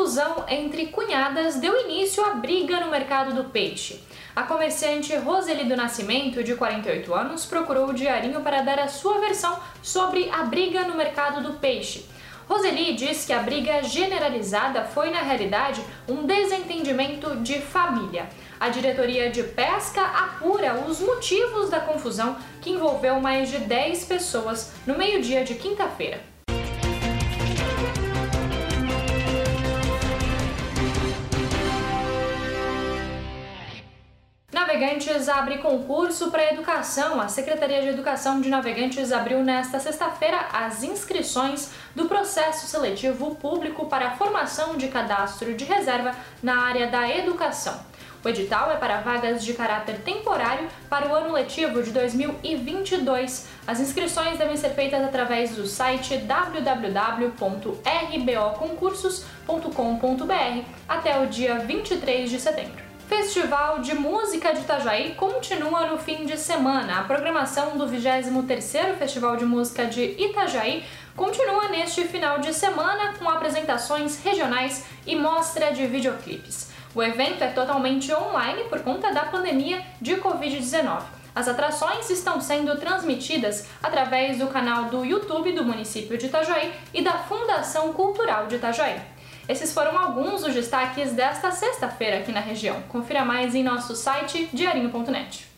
confusão entre cunhadas deu início à briga no mercado do peixe. A comerciante Roseli do Nascimento, de 48 anos, procurou o Diarinho para dar a sua versão sobre a briga no mercado do peixe. Roseli diz que a briga generalizada foi, na realidade, um desentendimento de família. A diretoria de pesca apura os motivos da confusão que envolveu mais de 10 pessoas no meio-dia de quinta-feira. Navegantes abre concurso para educação. A Secretaria de Educação de Navegantes abriu nesta sexta-feira as inscrições do processo seletivo público para a formação de cadastro de reserva na área da educação. O edital é para vagas de caráter temporário para o ano letivo de 2022. As inscrições devem ser feitas através do site www.rboconcursos.com.br até o dia 23 de setembro. Festival de Música de Itajaí continua no fim de semana. A programação do 23º Festival de Música de Itajaí continua neste final de semana com apresentações regionais e mostra de videoclipes. O evento é totalmente online por conta da pandemia de Covid-19. As atrações estão sendo transmitidas através do canal do YouTube do município de Itajaí e da Fundação Cultural de Itajaí. Esses foram alguns dos destaques desta sexta-feira aqui na região. Confira mais em nosso site diarinho.net.